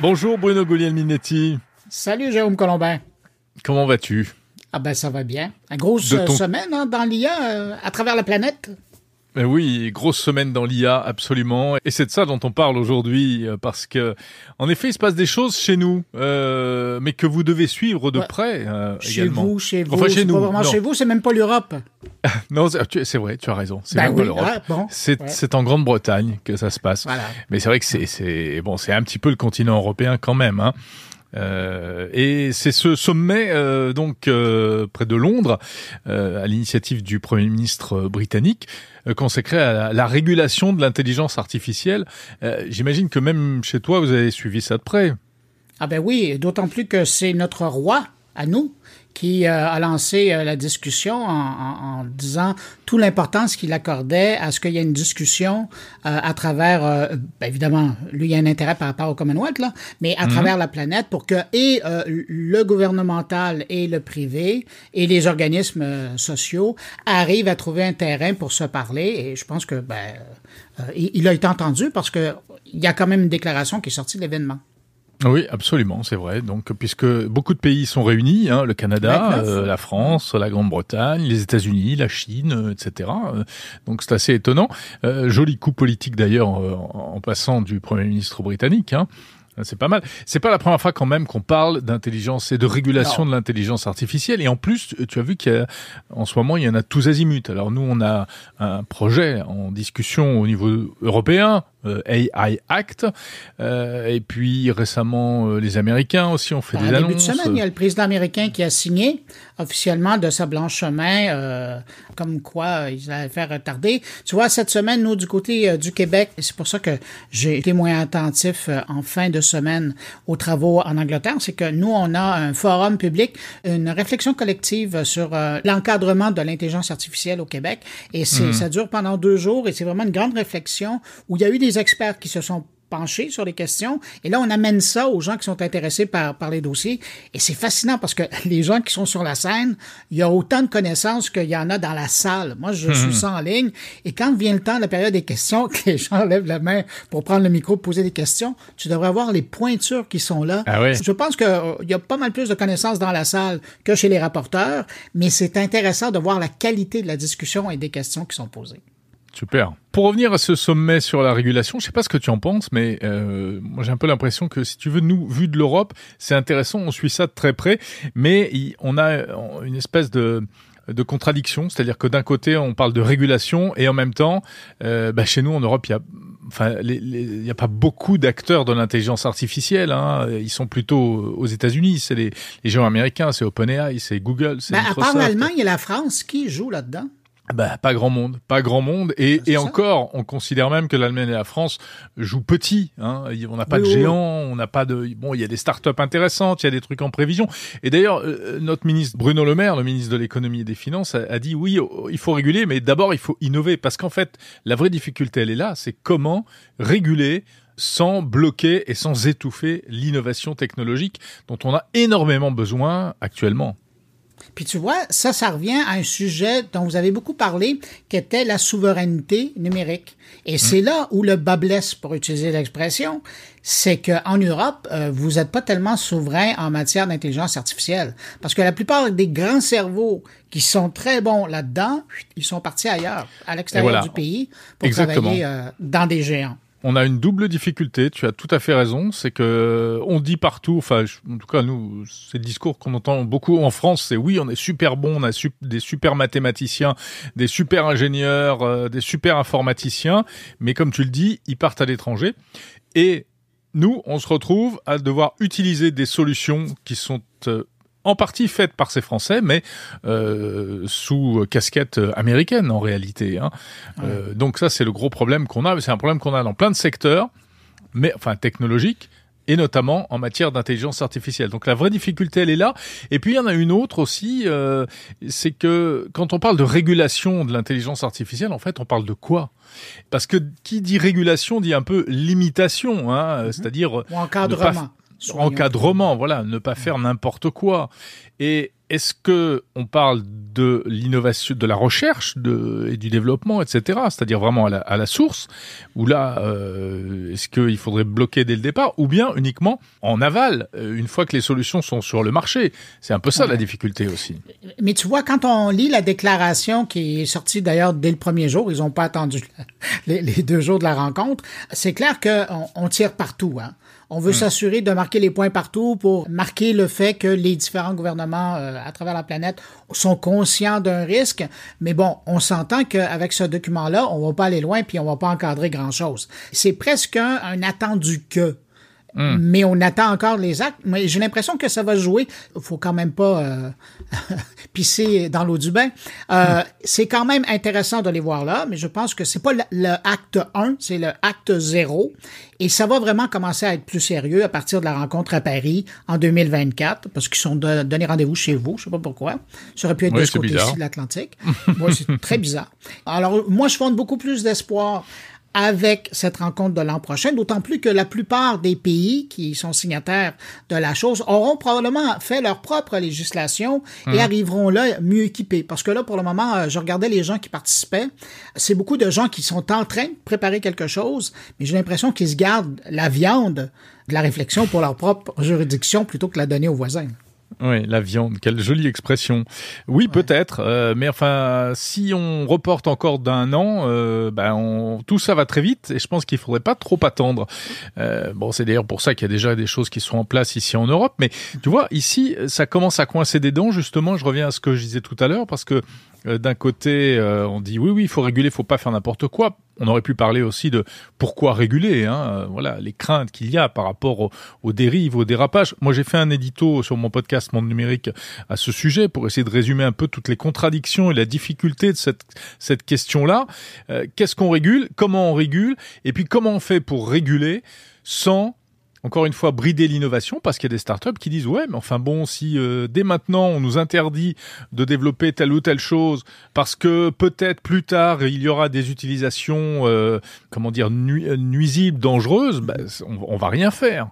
Bonjour Bruno Guglielminetti. Salut Jérôme Colombin. Comment vas-tu? Ah ben ça va bien. Une grosse semaine hein, dans l'IA euh, à travers la planète. Ben oui, grosse semaine dans l'IA, absolument. Et c'est de ça dont on parle aujourd'hui, euh, parce que, en effet, il se passe des choses chez nous, euh, mais que vous devez suivre de près euh, chez également. Vous, chez vous, enfin, chez nous. Pas vraiment chez vous, c'est même pas l'Europe. non, c'est vrai, tu as raison. C'est ben même oui, pas l'Europe. Ah, bon, c'est ouais. en Grande-Bretagne que ça se passe. Voilà. Mais c'est vrai que c'est bon, c'est un petit peu le continent européen quand même. Hein. Euh, et c'est ce sommet euh, donc euh, près de Londres, à l'initiative du Premier ministre britannique, consacré à la, la, régulation de l'intelligence artificielle. J'imagine que même chez toi, vous avez suivi ça de près. Ah ben oui, d'autant plus que c'est notre roi à nous qui euh, a lancé euh, la discussion en, en, en disant toute l'importance qu'il accordait à ce qu'il y ait une discussion euh, à travers, ben évidemment, lui il y a un intérêt par rapport au Commonwealth, là, mais à Mhm. travers la planète pour que et le gouvernemental et le privé et les organismes sociaux arrivent à trouver un terrain pour se parler. Et je pense que ben, il, il a été entendu parce que il y a quand même une déclaration qui est sortie de l'événement. Oui, absolument, c'est vrai. Donc, puisque beaucoup de pays sont réunis, hein, le Canada, euh, la France, la Grande-Bretagne, les États-Unis, la Chine, euh, etc. Donc, c'est assez étonnant. Euh, joli coup politique d'ailleurs en, en passant du Premier ministre britannique. Hein. C'est pas mal. C'est pas la première fois quand même qu'on parle d'intelligence et de régulation non. de l'intelligence artificielle. Et en plus, tu as vu qu'en ce moment, il y en a tous azimuts. Alors nous, on a un projet en discussion au niveau européen, euh, AI Act, euh, et puis récemment euh, les Américains aussi ont fait en des début annonces. de semaine, il y a le président américain qui a signé officiellement de sa blanche chemin, euh, comme quoi euh, il allait faire retarder. Tu vois, cette semaine, nous du côté euh, du Québec, et c'est pour ça que j'ai été moins attentif euh, en fin de semaine aux travaux en Angleterre, c'est que nous on a un forum public, une réflexion collective sur euh, l'encadrement de l'intelligence artificielle au Québec, et c'est Mhm. mmh. ça dure pendant deux jours, et c'est vraiment une grande réflexion où il y a eu des experts qui se sont penchés sur les questions. Et là, on amène ça aux gens qui sont intéressés par, par les dossiers. Et c'est fascinant parce que les gens qui sont sur la scène, il y a autant de connaissances qu'il y en a dans la salle. Moi, je Mhm. suis ça en ligne. Et quand vient le temps de la période des questions, que les gens lèvent la main pour prendre le micro, poser des questions, tu devrais voir les pointures qui sont là. Ah oui. Je pense qu'il euh, y a pas mal plus de connaissances dans la salle que chez les rapporteurs, mais c'est intéressant de voir la qualité de la discussion et des questions qui sont posées. Super. Pour revenir à ce sommet sur la régulation, je sais pas ce que tu en penses, mais euh, moi j'ai un peu l'impression que si tu veux, nous, vu de l'Europe, c'est intéressant, on suit ça de très près, mais on a une espèce de de contradiction, c'est-à-dire que d'un côté on parle de régulation et en même temps, euh, bah, chez nous en Europe, il y a enfin, il n'y a pas beaucoup d'acteurs de l'intelligence artificielle. Hein. Ils sont plutôt aux États-Unis. C'est les, les gens américains, c'est OpenAI, c'est Google, c'est Microsoft. À part l'Allemagne et la France, qui joue là-dedans? Bah, pas grand monde, pas grand monde, et, et encore, on considère même que l'Allemagne et la France jouent petit. Hein. On n'a pas oui, de géants, on n'a pas de. Bon, il y a des startups intéressantes, il y a des trucs en prévision. Et d'ailleurs, euh, notre ministre Bruno Le Maire, le ministre de l'économie et des finances, a, a dit oui, il faut réguler, mais d'abord il faut innover, parce qu'en fait, la vraie difficulté, elle est là, c'est comment réguler sans bloquer et sans étouffer l'innovation technologique dont on a énormément besoin actuellement. Puis tu vois, ça, ça revient à un sujet dont vous avez beaucoup parlé, qui était la souveraineté numérique. Et mmh. c'est là où le bas blesse, pour utiliser l'expression, c'est qu'en Europe, euh, vous n'êtes pas tellement souverain en matière d'intelligence artificielle. Parce que la plupart des grands cerveaux qui sont très bons là-dedans, ils sont partis ailleurs, à l'extérieur voilà. du pays, pour Exactement. travailler euh, dans des géants on a une double difficulté. Tu as tout à fait raison. C'est que on dit partout, enfin, en tout cas nous, c'est le discours qu'on entend beaucoup en France. C'est oui, on est super bon, on a des super mathématiciens, des super ingénieurs, euh, des super informaticiens. Mais comme tu le dis, ils partent à l'étranger et nous, on se retrouve à devoir utiliser des solutions qui sont euh, en partie faite par ces Français, mais euh, sous casquette américaine en réalité. Hein. Ouais. Euh, donc ça, c'est le gros problème qu'on a. C'est un problème qu'on a dans plein de secteurs, mais enfin technologiques et notamment en matière d'intelligence artificielle. Donc la vraie difficulté, elle est là. Et puis il y en a une autre aussi, euh, c'est que quand on parle de régulation de l'intelligence artificielle, en fait, on parle de quoi? Parce que qui dit régulation dit un peu limitation, hein, -hmm. c'est-à-dire ou encadrement encadrement, voilà, ne pas faire n'importe quoi. Et est-ce que on parle de l'innovation, de la recherche de, et du développement, etc. C'est-à-dire vraiment à la, à la source, ou là, euh, est-ce qu'il faudrait bloquer dès le départ, ou bien uniquement en aval, euh, une fois que les solutions sont sur le marché? C'est un peu ça la difficulté aussi. Mais tu vois, quand on lit la déclaration qui est sortie d'ailleurs dès le premier jour, ils n'ont pas attendu les, les, deux jours de la rencontre, c'est clair qu'on on tire partout. Hein. On veut hmm. s'assurer de marquer les points partout pour marquer le fait que les différents gouvernements euh, à travers la planète sont conscients d'un risque. Mais bon, on s'entend qu'avec ce document-là, on va pas aller loin puis on va pas encadrer grand-chose. C'est presque un, un attendu que. Hmm. Mais on attend encore les actes. Mais j'ai l'impression que ça va jouer. Faut quand même pas euh, pisser dans l'eau du bain. Euh, hmm. C'est quand même intéressant de les voir là, mais je pense que c'est pas le, acte 1, c'est le acte 0. Et ça va vraiment commencer à être plus sérieux à partir de la rencontre à Paris en 2024, parce qu'ils sont donnés rendez-vous chez vous. Je sais pas pourquoi. Ça aurait pu être de ce côté-ci de l'Atlantique. oui, c'est très bizarre. Alors, moi, je fonde beaucoup plus d'espoir avec cette rencontre de l'an prochain, d'autant plus que la plupart des pays qui sont signataires de la chose auront probablement fait leur propre législation et hum. arriveront là mieux équipés. Parce que là, pour le moment, euh, je regardais les gens qui participaient. C'est beaucoup de gens qui sont en train de préparer quelque chose, mais j'ai l'impression qu'ils se gardent la viande de la réflexion pour leur propre juridiction plutôt que la donner aux voisins. Oui, la viande, quelle jolie expression. Oui, peut-être, euh, mais enfin, si on reporte encore d'un an, euh, ben on, tout ça va très vite et je pense qu'il faudrait pas trop attendre. Euh, bon, c'est d'ailleurs pour ça qu'il y a déjà des choses qui sont en place ici en Europe, mais tu vois, ici, ça commence à coincer des dents. Justement, je reviens à ce que je disais tout à l'heure parce que d'un côté, euh, on dit oui, oui, il faut réguler, il faut pas faire n'importe quoi. On aurait pu parler aussi de pourquoi réguler, hein, euh, voilà, les craintes qu'il y a par rapport aux, dérives, aux dérapages. Moi, j'ai fait un édito sur mon podcast Monde Numérique à ce sujet pour essayer de résumer un peu toutes les contradictions et la difficulté de cette, cette question-là. Qu'est-ce qu'on régule? Comment on régule? Et puis comment on fait pour réguler sans encore une fois, brider l'innovation parce qu'il y a des startups qui disent ouais, mais enfin bon, si euh, dès maintenant on nous interdit de développer telle ou telle chose parce que peut-être plus tard il y aura des utilisations, euh, comment dire, nuisibles, dangereuses, ben, on, on va rien faire.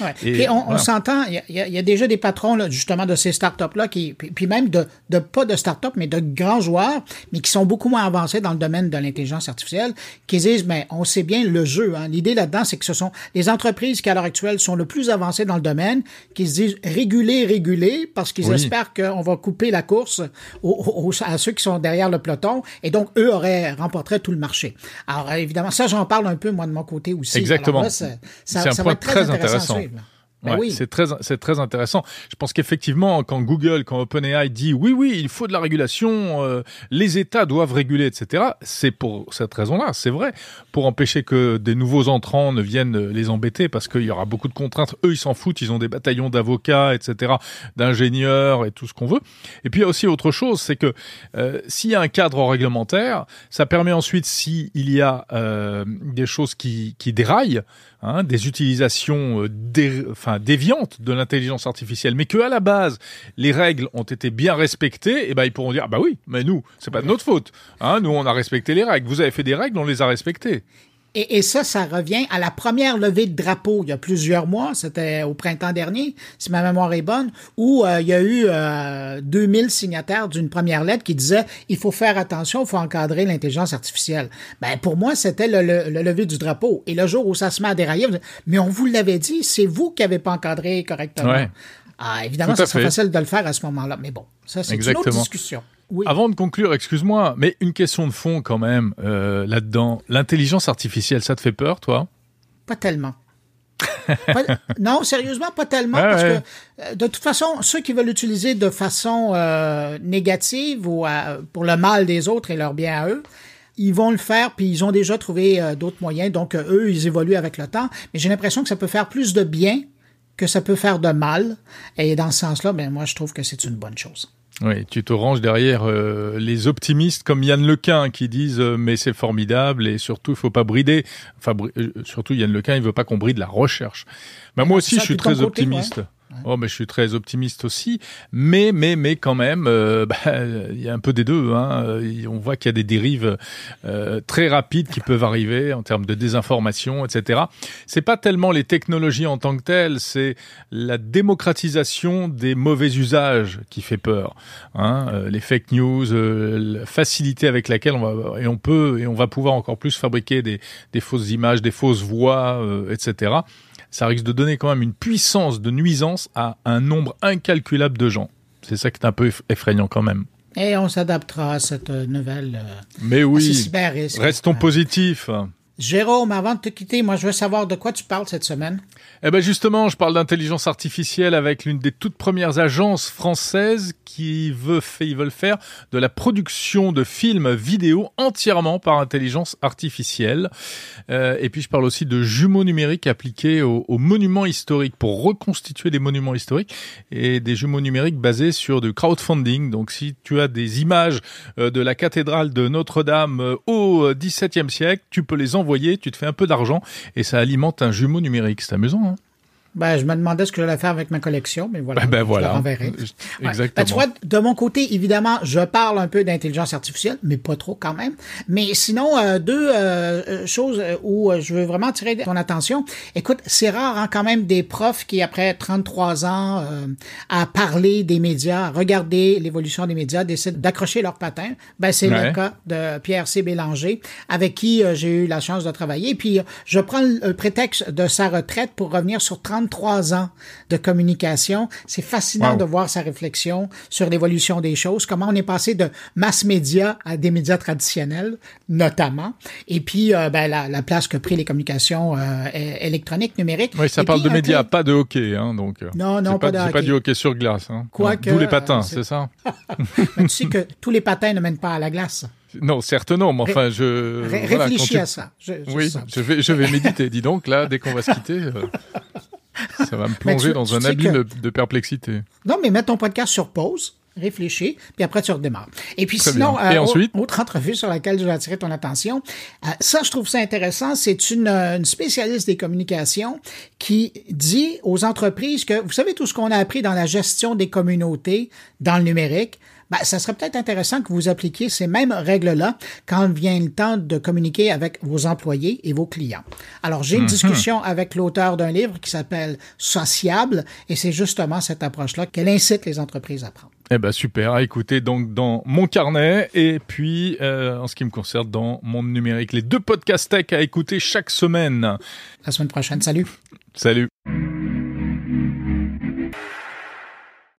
Ouais. puis on, s'entend, il y, y, a déjà des patrons là, justement de ces startups-là, qui, puis, même de, de pas de startups, mais de grands joueurs, mais qui sont beaucoup moins avancés dans le domaine de l'intelligence artificielle, qui disent, mais on sait bien le jeu. Hein. L'idée là-dedans, c'est que ce sont les entreprises qui, à l'heure actuelle, sont le plus avancées dans le domaine, qui se disent réguler, réguler, parce qu'ils espèrent qu'on va couper la course aux, à ceux qui sont derrière le peloton, et donc eux auraient remporté tout le marché. Alors évidemment, ça, j'en parle un peu moi de mon côté aussi. Exactement. c'est un point très intéressant intéressant. Ouais, c'est très c'est très intéressant. Je pense qu'effectivement, quand Google, quand OpenAI dit oui oui, il faut de la régulation, euh, les États doivent réguler, etc. C'est pour cette raison-là, c'est vrai, pour empêcher que des nouveaux entrants ne viennent les embêter, parce qu'il y aura beaucoup de contraintes. Eux, ils s'en foutent, ils ont des bataillons d'avocats, etc., d'ingénieurs et tout ce qu'on veut. Et puis il y a aussi autre chose, c'est que euh, s'il y a un cadre réglementaire, ça permet ensuite, s'il y a euh, des choses qui qui déraillent, hein, des utilisations dé enfin déviante de l'intelligence artificielle, mais que à la base les règles ont été bien respectées, et eh ben ils pourront dire ah bah oui, mais nous c'est pas de notre faute, hein, nous on a respecté les règles, vous avez fait des règles, on les a respectées. Et, et, ça, ça revient à la première levée de drapeau il y a plusieurs mois, c'était au printemps dernier, si ma mémoire est bonne, où euh, il y a eu euh, 2000 signataires d'une première lettre qui disait il faut faire attention, il faut encadrer l'intelligence artificielle. Ben pour moi, c'était le, le, lever du drapeau. Et le jour où ça se met à dérailler, mais on vous l'avait dit, c'est vous qui n'avez pas encadré correctement. Ah, évidemment, facile de le faire à ce moment-là, mais bon, ça c'est une autre discussion. Avant de conclure, excuse-moi, mais une question de fond quand même euh, là-dedans. L'intelligence artificielle, ça te fait peur, toi? Pas tellement. non, sérieusement, pas tellement, parce que euh, de toute façon, ceux qui veulent l'utiliser de façon euh, négative ou pour le mal des autres et leur bien à eux, ils vont le faire, puis ils ont déjà trouvé d'autres moyens. Donc, eux, ils évoluent avec le temps. Mais j'ai l'impression que ça peut faire plus de bien que ça peut faire de mal. Et dans ce sens-là, ben, moi, je trouve que c'est une bonne chose. Oui, tu te ranges derrière euh, les optimistes comme Yann Lequin qui disent euh, mais c'est formidable et surtout il faut pas brider. Enfin euh, surtout Yann Lequin il veut pas qu'on bride la recherche. Mais moi aussi je suis très optimiste. Oh, mais je suis très optimiste aussi, mais mais mais quand même, euh, bah, il y a un peu des deux. Hein. On voit qu'il y a des dérives euh, très rapides qui peuvent arriver en termes de désinformation, etc. C'est pas tellement les technologies en tant que telles, c'est la démocratisation des mauvais usages qui fait peur. Hein. Euh, les fake news, la facilité avec laquelle on va et on peut et on va pouvoir encore plus fabriquer des, des fausses images, des fausses voix, etc ça risque de donner quand même une puissance de nuisance à un nombre incalculable de gens. C'est ça qui est un peu effrayant quand même. Et on s'adaptera à cette nouvelle. Euh, Mais oui, restons positifs. Jérôme, avant de te quitter, moi je veux savoir de quoi tu parles cette semaine. Eh ben justement, je parle d'intelligence artificielle avec l'une des toutes premières agences françaises qui veut ils veulent faire de la production de films vidéo entièrement par intelligence artificielle. Euh, et puis je parle aussi de jumeaux numériques appliqués aux, monuments historiques pour reconstituer des monuments historiques et des jumeaux numériques basés sur du crowdfunding. Donc si tu as des images euh, de la cathédrale de Notre-Dame euh, au XVIIe siècle, tu peux les envoyer tu te fais un peu d'argent et ça alimente un jumeau numérique. C'est amusant. Hein ben, je me demandais ce que j'allais faire avec ma collection, mais voilà. Ben, ben voilà. Je Exactement. Ben, tu vois, de mon côté, évidemment, je parle un peu d'intelligence artificielle, mais pas trop quand même. Mais sinon, euh, deux euh, euh, choses où je veux vraiment tirer ton attention. Écoute, c'est rare hein, quand même des profs qui, après 33 ans à parler des médias, à regarder l'évolution des médias, décident d'accrocher leur patin. Ben, c'est le cas de Pierre C. Bélanger, avec qui j'ai eu la chance de travailler. Puis, je prends le prétexte de sa retraite pour revenir sur 30 33 ans de communication. C'est fascinant de voir sa réflexion sur l'évolution des choses, comment on est passé de mass média à des médias traditionnels, notamment, et puis euh, ben, la, place que pris les communications euh, électroniques, numériques. Oui, ça parle de médias, pas de hockey, hein, donc. Euh, non, non, pas, de hockey. pas du hockey sur glace. Hein. D'où les patins, c'est ça? tu sais que tous les patins ne mènent pas à la glace. Non, certes non, mais enfin, je... réfléchis à ça. oui, je vais, je vais méditer. Dis donc, là, dès qu'on va se quitter... Ça va me plonger dans un abîme de perplexité. Non, mais mets ton podcast sur pause, réfléchis, puis après tu redémarres. Et puis sinon, Et euh, ensuite? Autre, entrevue sur laquelle je vais attirer ton attention, euh, ça je trouve ça intéressant, c'est une, euh, une, spécialiste des communications qui dit aux entreprises que, vous savez tout ce qu'on a appris dans la gestion des communautés dans le numérique, ben, ça serait peut-être intéressant que vous appliquiez ces mêmes règles-là quand vient le temps de communiquer avec vos employés et vos clients. Alors, j'ai une mhm. discussion avec l'auteur d'un livre qui s'appelle Sociable et c'est justement cette approche-là qu'elle incite les entreprises à prendre. Eh ben super, à écouter donc dans mon carnet et puis euh, en ce qui me concerne dans mon numérique, les deux podcasts tech à écouter chaque semaine. La semaine prochaine, salut. Salut.